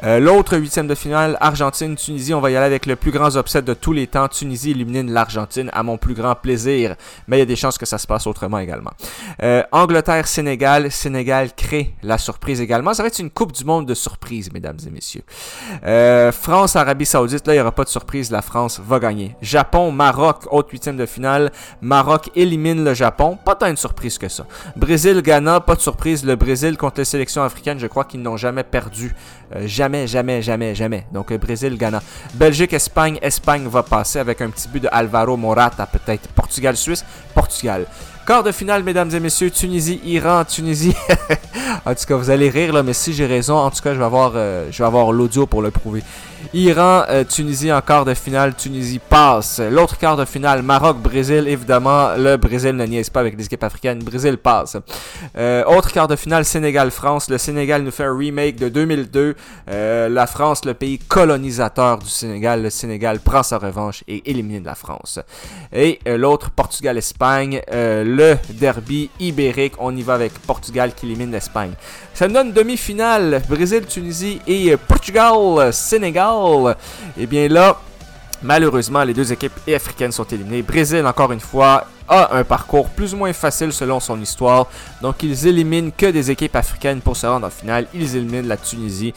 Euh, l'autre huitième de finale, Argentine, Tunisie, on va y aller avec le plus grand upset de tous les temps. Tunisie élimine l'Argentine à mon plus grand plaisir. Mais il y a des chances que ça se passe autrement également. Euh, Angleterre, Sénégal, Sénégal crée la surprise également. Ça va être une Coupe du Monde de surprise, mesdames et messieurs. Euh, France, Arabie Saoudite, là, il n'y aura pas de surprise. La France va gagner. Japon, Maroc, autre huitième de finale. Maroc élimine le Japon. Pas tant une surprise que ça. Brésil, Ghana, pas de surprise, le Brésil contre les sélections africaines, je crois qu'ils n'ont jamais perdu. Euh, jamais, jamais, jamais, jamais. Donc euh, Brésil, Ghana. Belgique, Espagne. Espagne va passer avec un petit but de Alvaro Morata peut-être. Portugal, Suisse. Portugal. Quart de finale, mesdames et messieurs, Tunisie, Iran, Tunisie. en tout cas, vous allez rire là, mais si j'ai raison, en tout cas, je vais avoir, euh, je vais avoir l'audio pour le prouver. Iran, euh, Tunisie en quart de finale, Tunisie passe. L'autre quart de finale, Maroc, Brésil, évidemment, le Brésil ne niaise pas avec les équipes africaines, Brésil passe. Euh, autre quart de finale, Sénégal, France. Le Sénégal nous fait un remake de 2002. Euh, la France, le pays colonisateur du Sénégal, le Sénégal prend sa revanche et élimine la France. Et euh, l'autre, Portugal, Espagne, euh, le derby ibérique, on y va avec Portugal qui élimine l'Espagne. Ça nous donne demi-finale, Brésil, Tunisie et Portugal, Sénégal. Et bien là, malheureusement, les deux équipes africaines sont éliminées. Brésil, encore une fois, a un parcours plus ou moins facile selon son histoire. Donc, ils éliminent que des équipes africaines pour se rendre en finale. Ils éliminent la Tunisie.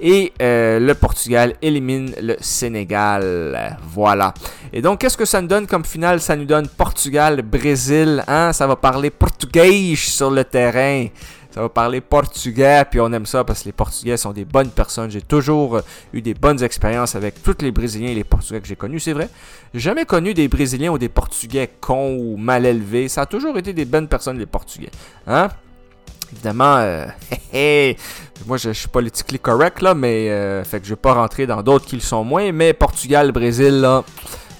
Et euh, le Portugal élimine le Sénégal. Voilà. Et donc, qu'est-ce que ça nous donne comme finale? Ça nous donne Portugal-Brésil. Hein? Ça va parler portugais sur le terrain. Ça va parler portugais, puis on aime ça parce que les Portugais sont des bonnes personnes. J'ai toujours euh, eu des bonnes expériences avec tous les Brésiliens et les Portugais que j'ai connus, c'est vrai. Jamais connu des Brésiliens ou des Portugais cons ou mal élevés. Ça a toujours été des bonnes personnes, les Portugais. Hein? Évidemment, euh, moi je, suis politically correct là, mais euh, fait que je vais pas rentrer dans d'autres qui le sont moins. Mais Portugal, Brésil, là,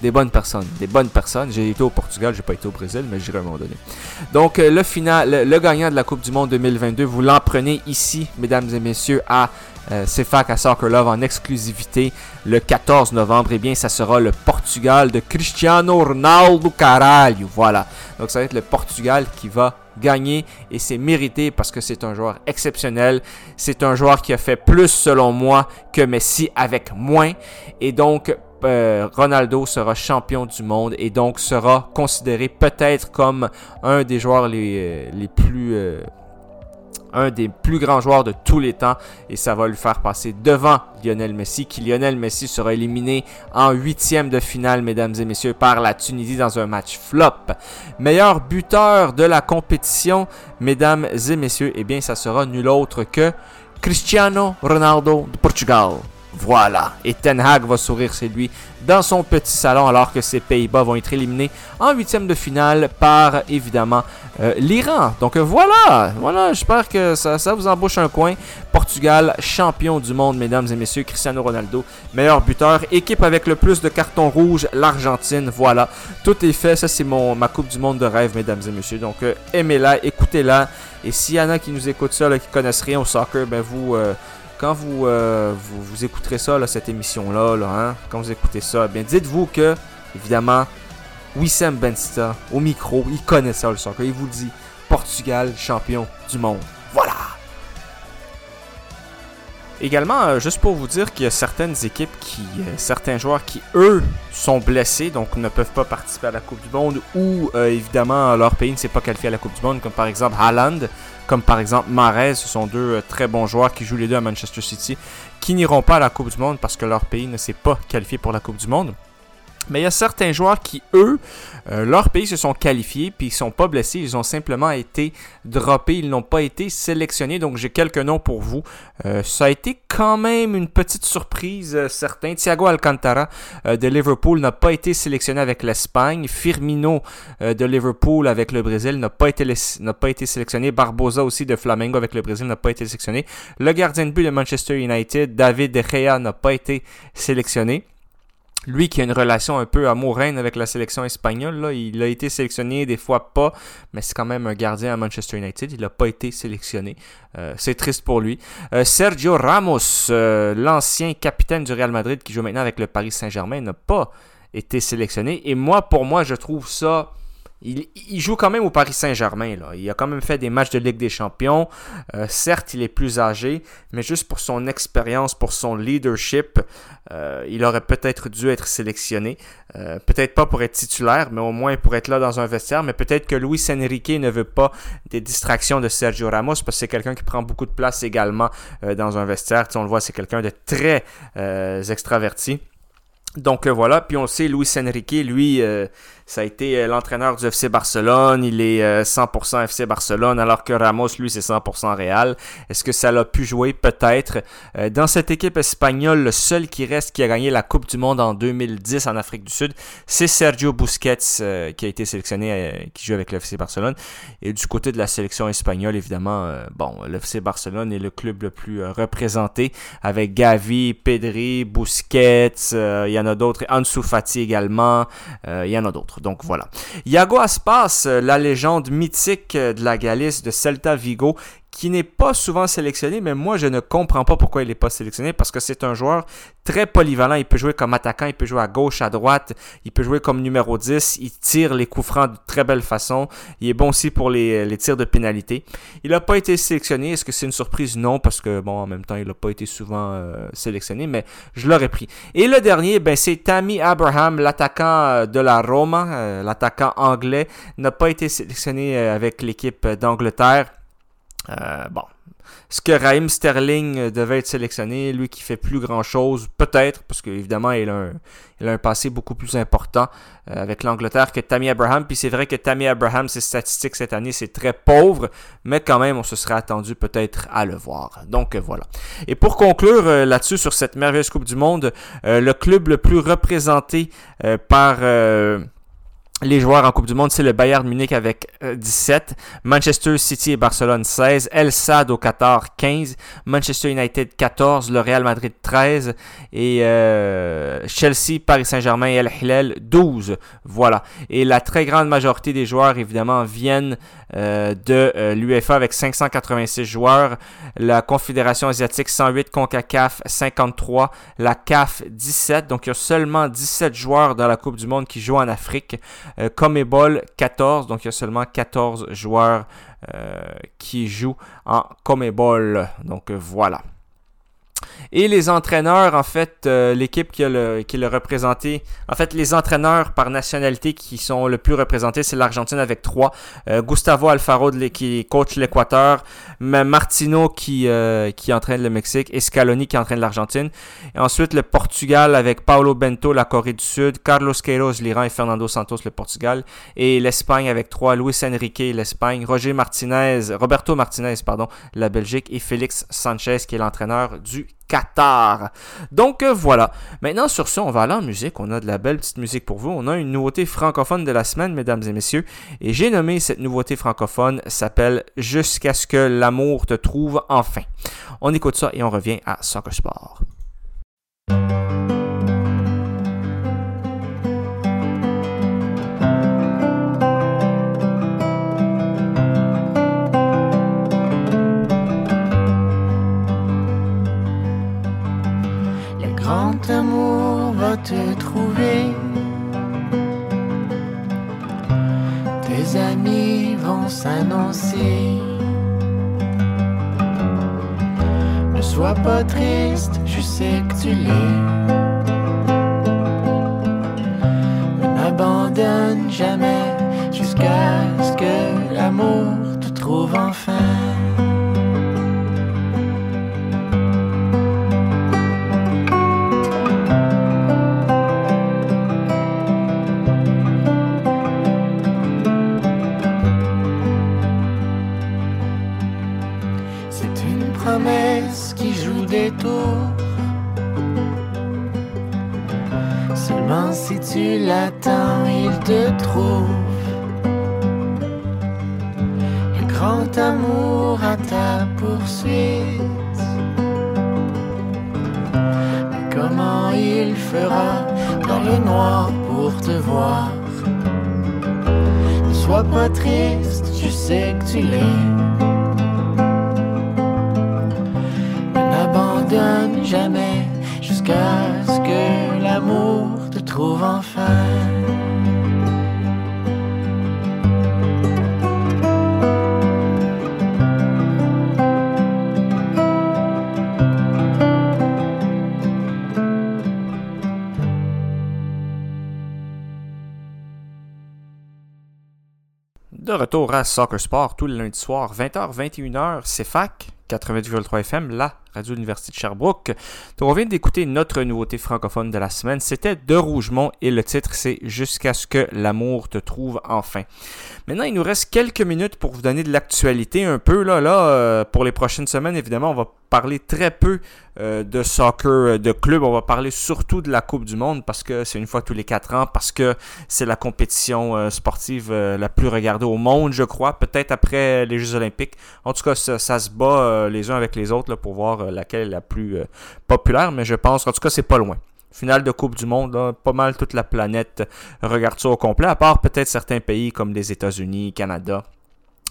des bonnes personnes, des bonnes personnes. J'ai été au Portugal, j'ai pas été au Brésil, mais j'irai à un moment donné. Donc euh, le final, le, gagnant de la Coupe du Monde 2022, vous l'en prenez ici, mesdames et messieurs, à euh, à Soccer Love en exclusivité le 14 novembre. Eh bien, ça sera le Portugal de Cristiano Ronaldo Caralho. Voilà. Donc ça va être le Portugal qui va gagner et c'est mérité parce que c'est un joueur exceptionnel. C'est un joueur qui a fait plus selon moi que Messi avec moins. Et donc euh, Ronaldo sera champion du monde et donc sera considéré peut-être comme un des joueurs les, euh, plus... Euh, un des plus grands joueurs de tous les temps et ça va lui faire passer devant Lionel Messi qui Lionel Messi sera éliminé en huitième de finale mesdames et messieurs par la Tunisie dans un match flop. Meilleur buteur de la compétition mesdames et messieurs eh bien ça sera nul autre que Cristiano Ronaldo de Portugal. Voilà. Et Ten Hag va sourire, c'est lui, dans son petit salon, alors que ses Pays-Bas vont être éliminés en huitième de finale par, évidemment, euh, l'Iran. Donc voilà, voilà, j'espère que ça, vous embauche un coin. Portugal, champion du monde, mesdames et messieurs, Cristiano Ronaldo, meilleur buteur. Équipe avec le plus de cartons rouges, l'Argentine. Voilà, tout est fait. Ça, c'est mon ma Coupe du monde de rêve, mesdames et messieurs. Donc euh, aimez-la, écoutez-la. Et s'il y en a qui nous écoutent ça, qui connaissent rien au soccer, ben vous... Euh, quand vous, euh, vous, vous, écouterez ça, là, cette émission-là, là, hein, quand vous écoutez ça, bien dites-vous que, évidemment, Wissam Bensta, au micro, il connaît ça le soccer. Il vous dit Portugal, champion du monde. Voilà! Également, euh, juste pour vous dire qu'il y a certaines équipes qui, euh, certains joueurs qui, eux, sont blessés, donc ne peuvent pas participer à la Coupe du Monde, ou évidemment leur pays ne s'est pas qualifié à la Coupe du Monde, comme par exemple Haaland, comme par exemple Mares, ce sont deux euh, très bons joueurs qui jouent les deux à Manchester City, qui n'iront pas à la Coupe du Monde parce que leur pays ne s'est pas qualifié pour la Coupe du Monde. Mais il y a certains joueurs qui, eux, euh, leur pays se sont qualifiés, puis ils sont pas blessés, ils ont simplement été droppés, ils n'ont pas été sélectionnés. Donc j'ai quelques noms pour vous. Euh, ça a été quand même une petite surprise, euh, certain. Thiago Alcantara euh, de Liverpool n'a pas été sélectionné avec l'Espagne. Firmino euh, de Liverpool avec le Brésil n'a pas été n'a pas été sélectionné. Barbosa aussi de Flamengo avec le Brésil n'a pas été sélectionné. Le gardien de but de Manchester United, David De Gea, n'a pas été sélectionné. Lui qui a une relation un peu amoureuse avec la sélection espagnole, là, il a été sélectionné, des fois pas, mais c'est quand même un gardien à Manchester United, il n'a pas été sélectionné. Euh, c'est triste pour lui. Euh, Sergio Ramos, euh, l'ancien capitaine du Real Madrid qui joue maintenant avec le Paris Saint-Germain, n'a pas été sélectionné. Et moi, pour moi, je trouve ça il, joue quand même au Paris Saint-Germain. Là. Il a quand même fait des matchs de Ligue des Champions. Euh, certes, il est plus âgé, mais juste pour son expérience, pour son leadership, euh, il aurait peut-être dû être sélectionné. Euh, peut-être pas pour être titulaire, mais au moins pour être là dans un vestiaire. Mais peut-être que Luis Enrique ne veut pas des distractions de Sergio Ramos parce que c'est quelqu'un qui prend beaucoup de place également dans un vestiaire. On le voit, c'est quelqu'un de très extraverti. Donc voilà, puis on sait, Luis Enrique, lui, Ça a été euh, l'entraîneur du FC Barcelone. Il est 100% euh, FC Barcelone, alors que Ramos, lui, c'est 100% Real. Est-ce que ça l'a pu jouer? Peut-être. Euh, dans cette équipe espagnole, le seul qui reste qui a gagné la Coupe du Monde en 2010 en Afrique du Sud, c'est Sergio Busquets, qui a été sélectionné, qui joue avec le FC Barcelone. Et du côté de la sélection espagnole, évidemment, bon, le FC Barcelone est le club le plus représenté, avec Gavi, Pedri, Busquets, il y en a d'autres, Ansu Fati également, il y en a d'autres. Donc voilà. Iago Aspas, euh, la légende mythique euh, de la Galice de Celta Vigo, qui n'est pas souvent sélectionné, mais moi je ne comprends pas pourquoi il n'est pas sélectionné parce que c'est un joueur très polyvalent. Il peut jouer comme attaquant, il peut jouer à gauche, à droite, il peut jouer comme numéro 10, il tire les coups francs de très belle façon. Il est bon aussi pour les, tirs de pénalité. Il n'a pas été sélectionné. Est-ce que c'est une surprise? Non, parce que bon, en même temps, il n'a pas été souvent euh, sélectionné, mais je l'aurais pris. Et le dernier, ben, c'est Tammy Abraham, l'attaquant euh, de la Roma, euh, l'attaquant anglais, n'a pas été sélectionné avec l'équipe d'Angleterre. Euh, bon. Est-ce que Raheem Sterling euh, devait être sélectionné, lui qui fait plus grand chose Peut-être, parce qu'évidemment, il, il a un passé beaucoup plus important euh, avec l'Angleterre que Tammy Abraham. Puis c'est vrai que Tammy Abraham, ses statistiques cette année, c'est très pauvre, mais quand même, on se serait attendu peut-être à le voir. Donc voilà. Et pour conclure là-dessus, sur cette merveilleuse Coupe du Monde, le club le plus représenté par les joueurs en Coupe du Monde, c'est le Bayern Munich avec 17, euh, Manchester City et Barcelone 16, El Sad au Qatar 15, Manchester United 14, le Real Madrid 13 et euh, Chelsea, Paris Saint-Germain et El Hilal 12. Voilà. Et la très grande majorité des joueurs, évidemment, viennent euh, de euh, l'UEFA avec 586 joueurs, la Confédération asiatique 108, CONCACAF 53, la CAF 17. Donc il y a seulement 17 joueurs dans la Coupe du Monde qui jouent en Afrique. Euh, Comebol 14, donc il y a seulement 14 joueurs qui jouent en Comebol. Donc voilà. Et les entraîneurs, en fait, euh, l'équipe qui, le, qui l'a représenté, en fait, les entraîneurs par nationalité qui sont le plus représentés, c'est l'Argentine avec trois. Euh, Gustavo Alfaro qui coach l'Équateur, Martino qui, euh, qui entraîne le Mexique et Scaloni qui entraîne l'Argentine. Et ensuite, le Portugal avec Paulo Bento, la Corée du Sud, Carlos Queiroz, l'Iran et Fernando Santos, le Portugal. Et l'Espagne avec trois, Luis Enrique, l'Espagne, Roger Martinez, Roberto Martinez, pardon, la Belgique et Félix Sanchez qui est l'entraîneur du Qatar. Donc euh, voilà. Maintenant, sur ce, on va aller en musique. On a de la belle petite musique pour vous. On a une nouveauté francophone de la semaine, mesdames et messieurs. Et j'ai nommé cette nouveauté francophone s'appelle Jusqu'à ce que l'amour te trouve enfin. On écoute ça et on revient à Soccer. Amour va te trouver. Tes amis vont s'annoncer. Ne sois pas triste, je sais que tu l'es. N'abandonne jamais jusqu'à ce que l'amour te trouve enfin. Tu l'attends, il te trouve. Un grand amour à ta poursuite. Mais comment il fera dans le noir pour te voir? Ne sois pas triste, je sais que tu l'es. donne jamais jusqu'à ce que l'amour enfin. De retour à Soccer Sport tous les lundis soirs, 20h, 21h, c'est FAC, 88,3 FM, la radio de l'Université de Sherbrooke. Donc, on vient d'écouter notre nouveauté francophone de la semaine. C'était De Rougemont et le titre, c'est Jusqu'à ce que l'amour te trouve enfin. Maintenant, il nous reste quelques minutes pour vous donner de l'actualité un peu. Là, là euh, pour les prochaines semaines, évidemment, on va parler très peu euh, de soccer euh, de club. On va parler surtout de la Coupe du Monde parce que c'est une fois tous les quatre ans, parce que c'est la compétition sportive la plus regardée au monde, je crois. Peut-être après les Jeux Olympiques. En tout cas, ça, se bat les uns avec les autres pour voir laquelle est la plus populaire. Mais je pense, en tout cas, c'est pas loin finale de Coupe du Monde, pas mal toute la planète regarde ça au complet, à part peut-être certains pays comme les États-Unis, Canada,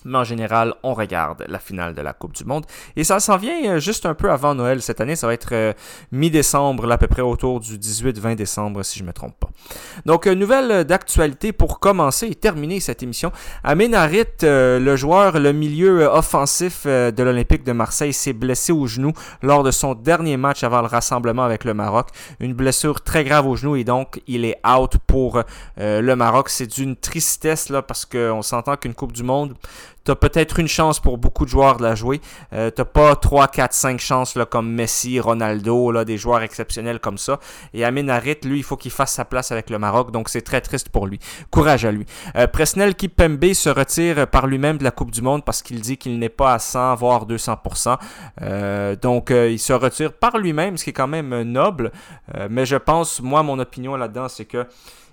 mais en général, on regarde la finale de la Coupe du Monde. Et ça s'en vient euh, juste un peu avant Noël cette année. Ça va être euh, mi-décembre, à peu près autour du 18-20 décembre, si je ne me trompe pas. Donc, euh, nouvelle d'actualité pour commencer et terminer cette émission. Amin Harit, le joueur, le milieu offensif de l'Olympique de Marseille, s'est blessé au genou lors de son dernier match avant le rassemblement avec le Maroc. Une blessure très grave au genou et donc il est out pour le Maroc. C'est d'une tristesse là parce qu'on s'entend qu'une Coupe du Monde tu as peut-être une chance pour beaucoup de joueurs de la jouer. Euh, tu pas 3, 4, 5 chances là, comme Messi, Ronaldo, là, des joueurs exceptionnels comme ça. Et Amin Harit, lui, il faut qu'il fasse sa place avec le Maroc, donc c'est très triste pour lui. Courage à lui. Euh, Presnel Kipembe se retire par lui-même de la Coupe du Monde parce qu'il dit qu'il n'est pas à 100, voire 200%. Euh, donc euh, il se retire par lui-même, ce qui est quand même noble. Euh, mais je pense, moi, mon opinion là-dedans, c'est que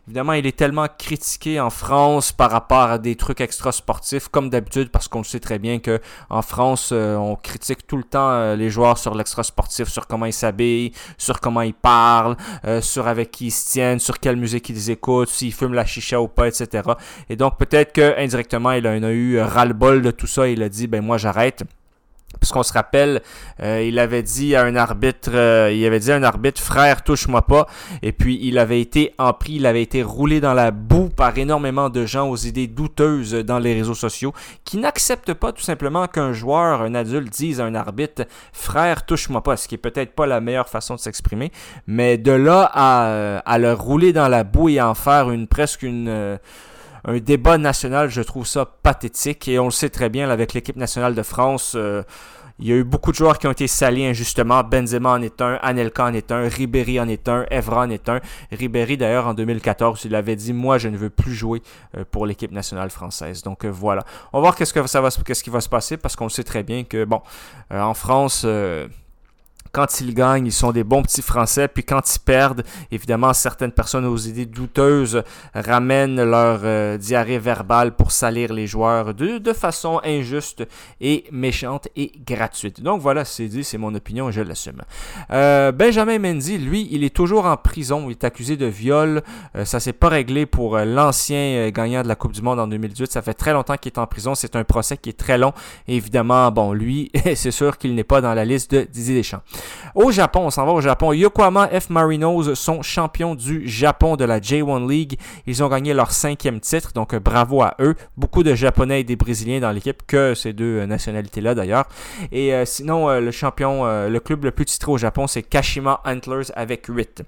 Évidemment, il est tellement critiqué en France par rapport à des trucs extra-sportifs, comme d'habitude, parce qu'on sait très bien que en France, euh, on critique tout le temps euh, les joueurs sur l'extra-sportif, sur comment ils s'habillent, sur comment ils parlent, euh, sur avec qui ils se tiennent, sur quelle musique ils écoutent, s'ils fument la chicha ou pas, etc. Et donc, peut-être que indirectement, il en a eu ras-le-bol de tout ça. Il a dit, ben moi, j'arrête. Parce qu'on se rappelle, euh, il avait dit à un arbitre, euh, il avait dit à un arbitre, frère, touche-moi pas. Et puis il avait été en prix, il avait été roulé dans la boue par énormément de gens aux idées douteuses dans les réseaux sociaux, qui n'acceptent pas tout simplement qu'un joueur, un adulte, dise à un arbitre, frère, touche-moi pas. Ce qui est peut-être pas la meilleure façon de s'exprimer, mais de là à, à le rouler dans la boue et en faire une presque une un débat national, je trouve ça pathétique. Et on le sait très bien, avec l'équipe nationale de France, euh, il y a eu beaucoup de joueurs qui ont été salis injustement. Benzema en est un, Anelka en est un, Ribéry en est un, Evra en est un. Ribéry, d'ailleurs, en 2014, il avait dit Moi, je ne veux plus jouer euh, pour l'équipe nationale française. Donc euh, voilà. On va voir qu'est-ce, que ça va, qu'est-ce qui va se passer parce qu'on sait très bien que, bon, en France quand ils gagnent, ils sont des bons petits Français. Puis quand ils perdent, évidemment, certaines personnes aux idées douteuses ramènent leur euh, diarrhée verbale pour salir les joueurs de, façon injuste et méchante et gratuite. Donc voilà, c'est dit, c'est mon opinion, je l'assume. Euh, Benjamin Mendy, lui, il est toujours en prison. Il est accusé de viol. Euh, ça s'est pas réglé pour l'ancien gagnant de la Coupe du Monde en 2018. Ça fait très longtemps qu'il est en prison. C'est un procès qui est très long. évidemment, bon, lui, c'est sûr qu'il n'est pas dans la liste de Didier Deschamps. Au Japon, on s'en va au Japon. Yokohama F Marinos sont champions du Japon de la J1 League. Ils ont gagné leur cinquième titre, donc euh, bravo à eux. Beaucoup de Japonais et des Brésiliens dans l'équipe, que ces deux euh, nationalités-là d'ailleurs. Et euh, sinon, le champion, le club le plus titré au Japon, c'est Kashima Antlers avec 8.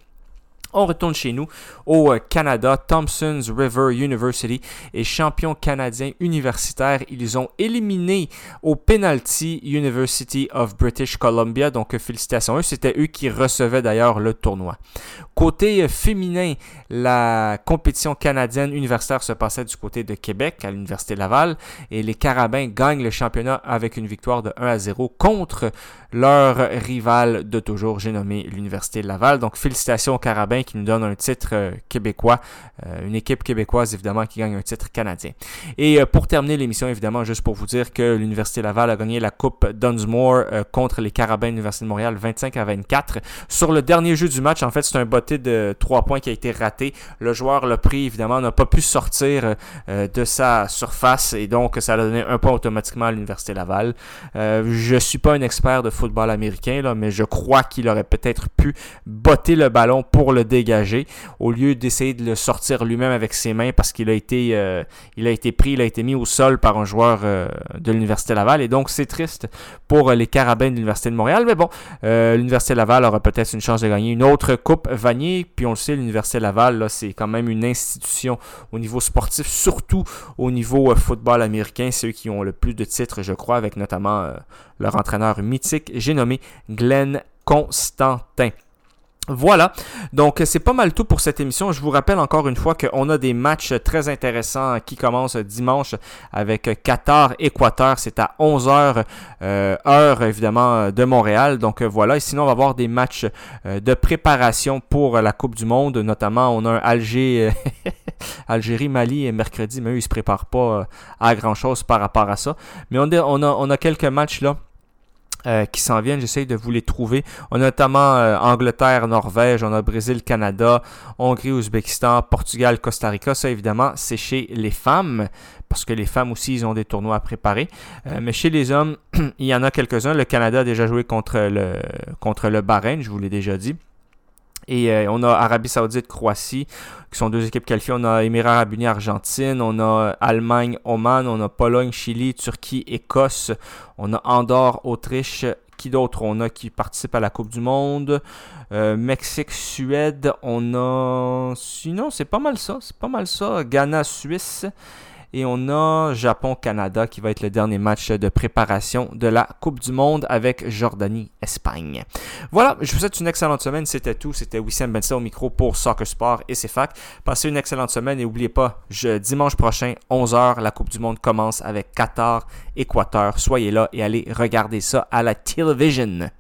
On retourne chez nous au euh, Canada. Thompson's River University est champion canadien universitaire. Ils ont éliminé au penalty University of British Columbia. Donc félicitations à eux. C'était eux qui recevaient d'ailleurs le tournoi. Côté euh, féminin, la compétition canadienne universitaire se passait du côté de Québec à l'Université Laval et les Carabins gagnent le championnat avec une victoire de 1 à 0 contre leur rival de toujours, j'ai nommé l'Université Laval. Donc félicitations aux Carabins qui nous donnent un titre euh, québécois, euh, une équipe québécoise évidemment qui gagne un titre canadien. Et pour terminer l'émission, évidemment, juste pour vous dire que l'Université Laval a gagné la Coupe Dunsmore contre les Carabins de l'Université de Montréal 25 à 24. Sur le dernier jeu du match, en fait, c'est un botté de 3 points qui a été raté le joueur l'a pris, évidemment, n'a pas pu sortir euh, de sa surface et donc ça a donné un point automatiquement à l'Université Laval. Euh, je suis pas un expert de football américain, mais je crois qu'il aurait peut-être pu botter le ballon pour le dégager au lieu d'essayer de le sortir lui-même avec ses mains parce qu'il a été euh, pris, il a été mis au sol par un joueur euh, de l'Université Laval et donc c'est triste pour les Carabins de l'Université de Montréal. Mais bon, l'Université Laval aura peut-être une chance de gagner une autre coupe Vanier, puis on le sait, l'Université Laval c'est quand même une institution au niveau sportif, surtout au niveau euh, football américain. C'est eux qui ont le plus de titres, je crois, avec notamment euh, leur entraîneur mythique J'ai nommé Glenn Constantin. Voilà, donc c'est pas mal tout pour cette émission. Je vous rappelle encore une fois qu'on a des matchs très intéressants qui commencent dimanche avec Qatar-Équateur. C'est à 11h, euh, heure évidemment de Montréal. Donc voilà, et sinon on va avoir des matchs euh, de préparation pour la Coupe du Monde. Notamment, on a un Alger, Algérie-Mali mercredi, mais eux ils se préparent pas à grand-chose par rapport à ça. Mais on a, on a quelques matchs là euh, qui s'en viennent. J'essaie de vous les trouver. On a notamment euh, Angleterre, Norvège, on a Brésil, Canada, Hongrie, Ouzbékistan, Portugal, Costa Rica. Ça, évidemment, c'est chez les femmes, parce que les femmes aussi, ils ont des tournois à préparer. Euh, mais chez les hommes, il y en a quelques-uns. Le Canada a déjà joué contre le, contre le Bahreïn, je vous l'ai déjà dit. Et on a Arabie Saoudite, Croatie, qui sont deux équipes qualifiées. On a Émirats Arabes Unis, Argentine. On a Allemagne, Oman. On a Pologne, Chili, Turquie, Écosse. On a Andorre, Autriche. Qui d'autre? On a qui participe à la Coupe du Monde Mexique, Suède. On a. Sinon, c'est pas mal ça. C'est pas mal ça. Ghana, Suisse. Et on a Japon-Canada qui va être le dernier match de préparation de la Coupe du Monde avec Jordanie-Espagne. Voilà, je vous souhaite une excellente semaine. C'était tout. C'était Wissam Bensa au micro pour Soccer Sport et CFAC. Passez une excellente semaine et n'oubliez pas, dimanche prochain, 11h, la Coupe du Monde commence avec Qatar-Équateur. Soyez là et allez regarder ça à la télévision.